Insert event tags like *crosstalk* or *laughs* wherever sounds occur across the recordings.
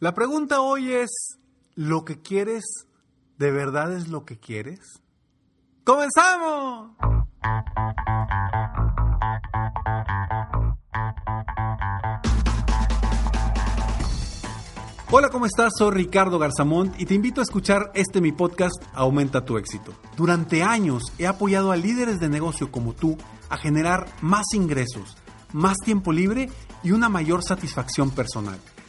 La pregunta hoy es, ¿lo que quieres de verdad es lo que quieres? ¡Comenzamos! Hola, ¿cómo estás? Soy Ricardo Garzamont y te invito a escuchar este mi podcast Aumenta tu éxito. Durante años he apoyado a líderes de negocio como tú a generar más ingresos, más tiempo libre y una mayor satisfacción personal.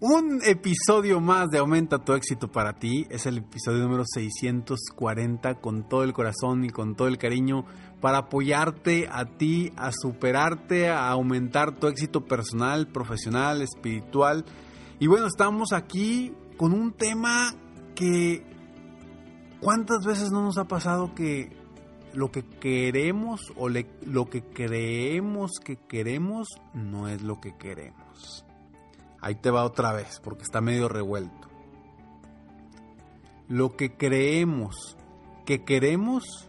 Un episodio más de Aumenta tu éxito para ti. Es el episodio número 640 con todo el corazón y con todo el cariño para apoyarte a ti, a superarte, a aumentar tu éxito personal, profesional, espiritual y bueno, estamos aquí con un tema que ¿cuántas veces no nos ha pasado que lo que queremos o lo que creemos que queremos no es lo que queremos? Ahí te va otra vez porque está medio revuelto. Lo que creemos que queremos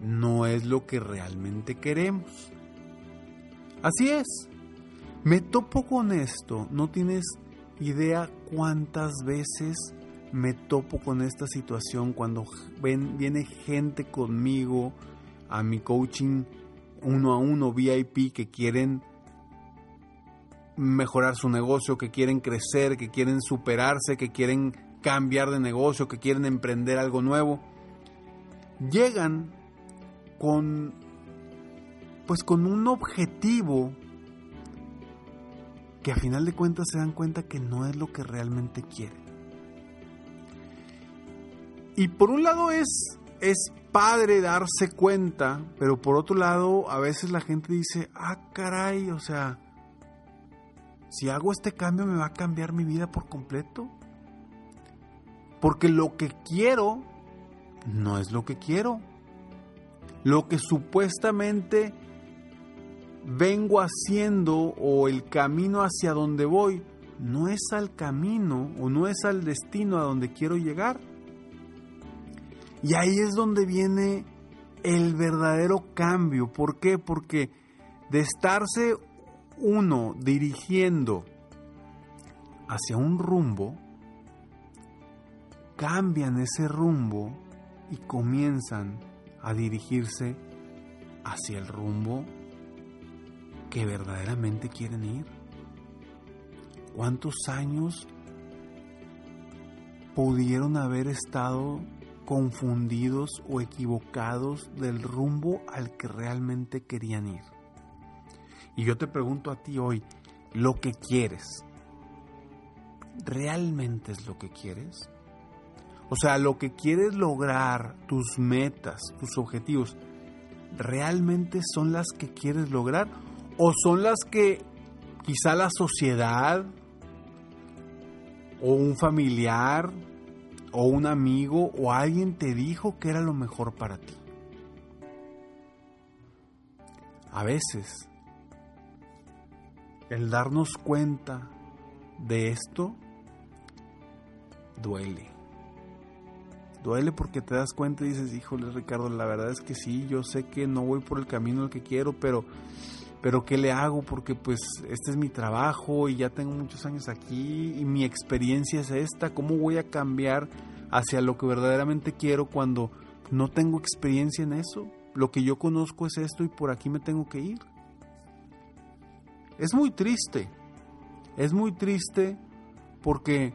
no es lo que realmente queremos. Así es. Me topo con esto, no tienes idea cuántas veces me topo con esta situación cuando ven, viene gente conmigo a mi coaching uno a uno VIP que quieren mejorar su negocio, que quieren crecer, que quieren superarse, que quieren cambiar de negocio, que quieren emprender algo nuevo. Llegan con pues con un objetivo que a final de cuentas se dan cuenta que no es lo que realmente quieren. Y por un lado es, es padre darse cuenta, pero por otro lado a veces la gente dice, ah caray, o sea, si hago este cambio me va a cambiar mi vida por completo. Porque lo que quiero no es lo que quiero. Lo que supuestamente vengo haciendo o el camino hacia donde voy no es al camino o no es al destino a donde quiero llegar. Y ahí es donde viene el verdadero cambio. ¿Por qué? Porque de estarse uno dirigiendo hacia un rumbo, cambian ese rumbo y comienzan a dirigirse hacia el rumbo que verdaderamente quieren ir? ¿Cuántos años pudieron haber estado confundidos o equivocados del rumbo al que realmente querían ir? Y yo te pregunto a ti hoy, ¿lo que quieres realmente es lo que quieres? O sea, lo que quieres lograr, tus metas, tus objetivos, ¿realmente son las que quieres lograr? o son las que quizá la sociedad o un familiar o un amigo o alguien te dijo que era lo mejor para ti. A veces, el darnos cuenta de esto duele. Duele porque te das cuenta y dices, híjole Ricardo, la verdad es que sí, yo sé que no voy por el camino al que quiero, pero pero ¿qué le hago? Porque pues este es mi trabajo y ya tengo muchos años aquí y mi experiencia es esta. ¿Cómo voy a cambiar hacia lo que verdaderamente quiero cuando no tengo experiencia en eso? Lo que yo conozco es esto y por aquí me tengo que ir. Es muy triste. Es muy triste porque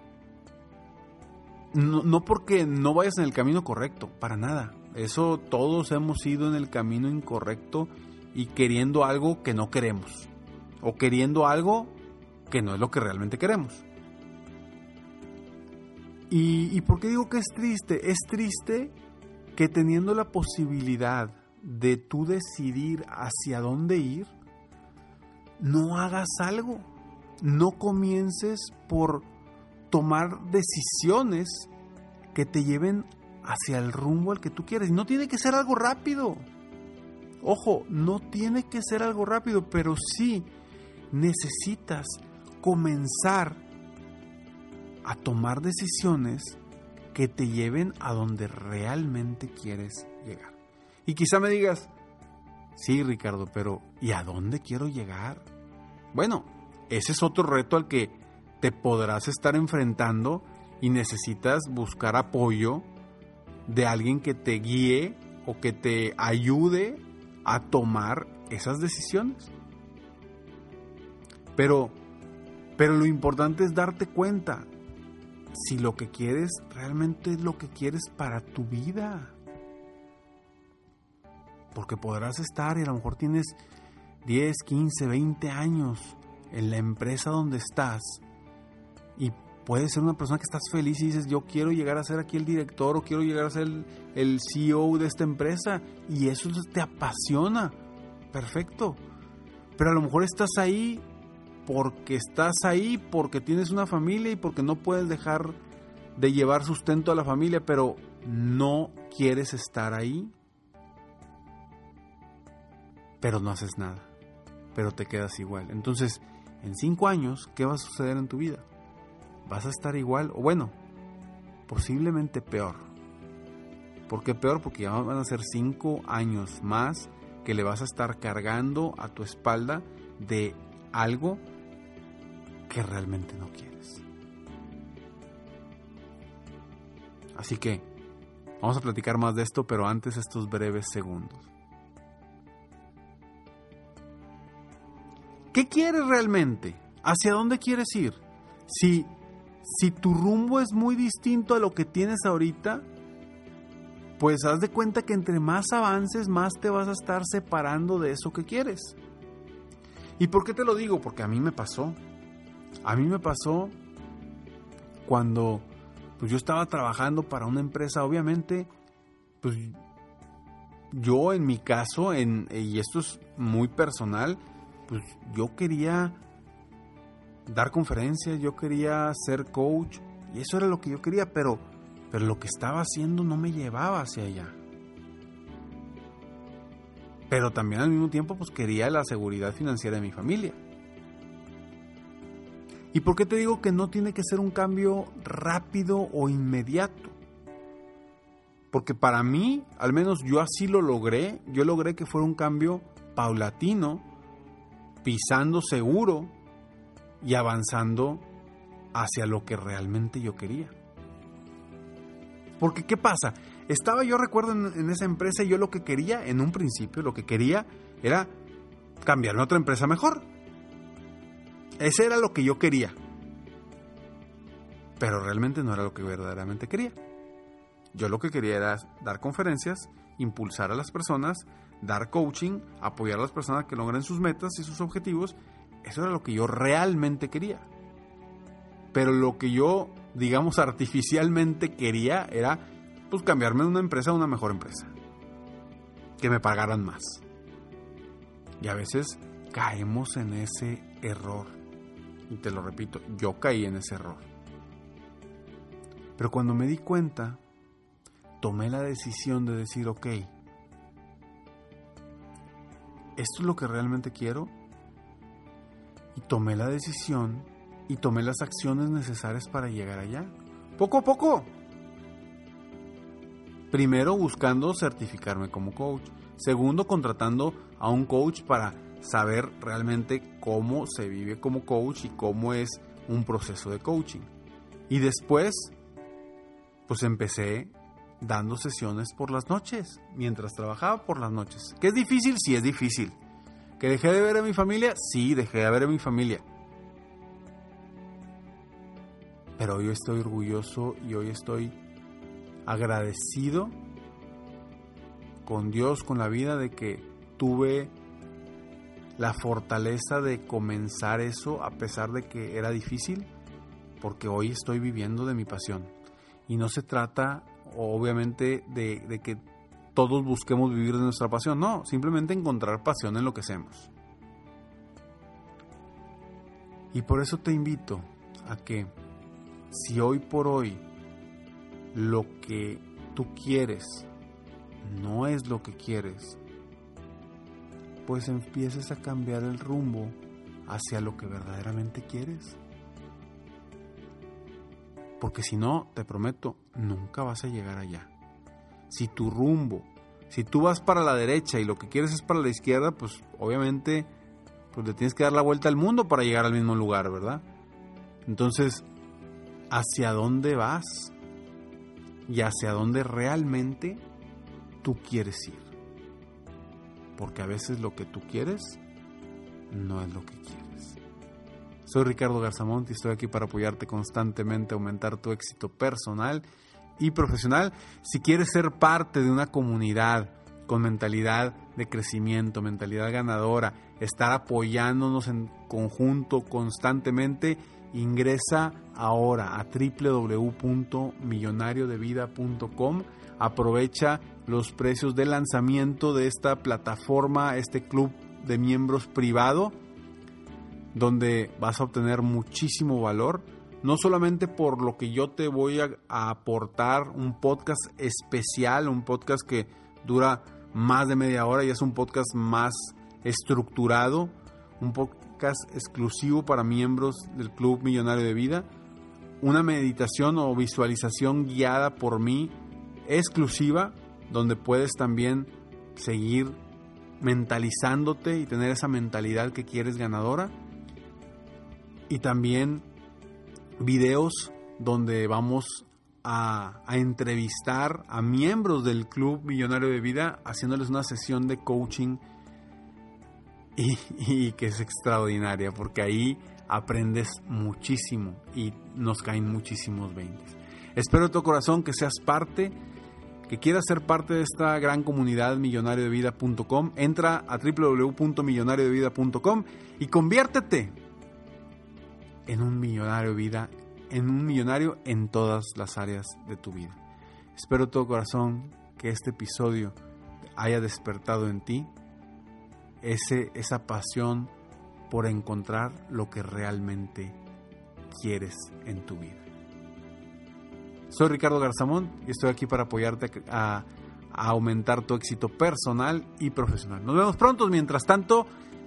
no, porque no vayas en el camino correcto, para nada. Eso todos hemos ido en el camino incorrecto y queriendo algo que no queremos o queriendo algo que no es lo que realmente queremos. ¿Y, por qué digo que es triste? Es triste que teniendo la posibilidad de tú decidir hacia dónde ir, no hagas algo, no comiences por tomar decisiones que te lleven hacia el rumbo al que tú quieres. No tiene que ser algo rápido. Ojo, no tiene que ser algo rápido, pero sí necesitas comenzar a tomar decisiones que te lleven a donde realmente quieres llegar. Y quizá me digas, sí Ricardo, pero ¿y a dónde quiero llegar? Bueno, ese es otro reto al que te podrás estar enfrentando y necesitas buscar apoyo de alguien que te guíe o que te ayude a tomar esas decisiones. Pero, pero lo importante es darte cuenta si lo que quieres realmente es lo que quieres para tu vida. Porque podrás estar y a lo mejor tienes 10, 15, 20 años en la empresa donde estás y puedes ser una persona que estás feliz y dices, yo quiero llegar a ser aquí el director o quiero llegar a ser el, el CEO de esta empresa y eso te apasiona. Perfecto. Pero a lo mejor estás ahí porque estás ahí, porque tienes una familia y porque no puedes dejar de llevar sustento a la familia, pero no quieres estar ahí. Pero no haces nada, pero te quedas igual. Entonces, en cinco años, ¿qué va a suceder en tu vida? ¿Vas a estar igual? O bueno, posiblemente peor. ¿Por qué peor? Porque ya van a ser cinco años más que le vas a estar cargando a tu espalda de algo que realmente no quieres. Así que vamos a platicar más de esto, pero antes estos breves segundos. ¿Qué quieres realmente? ¿Hacia dónde quieres ir? Si, si tu rumbo es muy distinto a lo que tienes ahorita, pues haz de cuenta que entre más avances, más te vas a estar separando de eso que quieres. ¿Y por qué te lo digo? Porque a mí me pasó. A mí me pasó cuando pues yo estaba trabajando para una empresa, obviamente, pues yo en mi caso, en, y esto es muy personal, pues yo quería dar conferencias, yo quería ser coach, y eso era lo que yo quería, pero, pero lo que estaba haciendo no me llevaba hacia allá. Pero también al mismo tiempo pues quería la seguridad financiera de mi familia. ¿Y por qué te digo que no tiene que ser un cambio rápido o inmediato? Porque para mí, al menos yo así lo logré, yo logré que fuera un cambio paulatino, pisando seguro y avanzando hacia lo que realmente yo quería. Porque ¿qué pasa? Estaba yo recuerdo en, esa empresa y yo lo que quería, en un principio, lo que quería era cambiarme a otra empresa mejor. Ese era lo que yo quería. Pero realmente no era lo que verdaderamente quería. Yo lo que quería era dar conferencias, impulsar a las personas, dar coaching, apoyar a las personas que logren sus metas y sus objetivos. Eso era lo que yo realmente quería. Pero lo que yo, digamos, *laughs* artificialmente quería era pues cambiarme de una empresa a una mejor empresa. Que me pagaran más. Y a veces caemos en ese error. Y te lo repito, yo caí en ese error. Pero cuando me di cuenta, tomé la decisión de decir, ok, esto es lo que realmente quiero. Y tomé la decisión y tomé las acciones necesarias para llegar allá. Poco a poco. Primero buscando certificarme como coach. Segundo contratando a un coach para saber realmente cómo se vive como coach y cómo es un proceso de coaching. Y después, pues empecé dando sesiones por las noches, mientras trabajaba por las noches. ¿Que es difícil? Sí, es difícil. ¿Que dejé de ver a mi familia? Sí, dejé de ver a mi familia. Pero hoy estoy orgulloso y hoy estoy agradecido con Dios, con la vida, de que tuve la fortaleza de comenzar eso a pesar de que era difícil, porque hoy estoy viviendo de mi pasión. Y no se trata, obviamente, de, que todos busquemos vivir de nuestra pasión, no, simplemente encontrar pasión en lo que hacemos. Y por eso te invito a que si hoy por hoy lo que tú quieres no es lo que quieres, pues empieces a cambiar el rumbo hacia lo que verdaderamente quieres. Porque si no, te prometo, nunca vas a llegar allá. Si tu rumbo, si tú vas para la derecha y lo que quieres es para la izquierda, pues obviamente pues le tienes que dar la vuelta al mundo para llegar al mismo lugar, ¿verdad? Entonces, ¿hacia dónde vas? Y hacia dónde realmente tú quieres ir. Porque a veces lo que tú quieres no es lo que quieres. Soy Ricardo Garzamont y estoy aquí para apoyarte constantemente aumentar tu éxito personal y profesional. Si quieres ser parte de una comunidad con mentalidad de crecimiento, mentalidad ganadora, estar apoyándonos en conjunto constantemente, ingresa ahora a www.millonariodevida.com. Aprovecha los precios de lanzamiento de esta plataforma, este club de miembros privado donde vas a obtener muchísimo valor, no solamente por lo que yo te voy a, aportar, un podcast especial, un podcast que dura más de media hora y es un podcast más estructurado, un podcast exclusivo para miembros del Club Millonario de Vida, una meditación o visualización guiada por mí exclusiva, donde puedes también seguir mentalizándote y tener esa mentalidad que quieres ganadora y también videos donde vamos a, entrevistar a miembros del Club Millonario de Vida haciéndoles una sesión de coaching y, que es extraordinaria porque ahí aprendes muchísimo y nos caen muchísimos 20. Espero de tu corazón que seas parte, que quieras ser parte de esta gran comunidad millonariodevida.com. Entra a www.millonariodevida.com y conviértete en un millonario vida, en un millonario en todas las áreas de tu vida. Espero todo corazón que este episodio haya despertado en ti ese, esa pasión por encontrar lo que realmente quieres en tu vida. Soy Ricardo Garzamón y estoy aquí para apoyarte a, a aumentar tu éxito personal y profesional. Nos vemos pronto. Mientras tanto,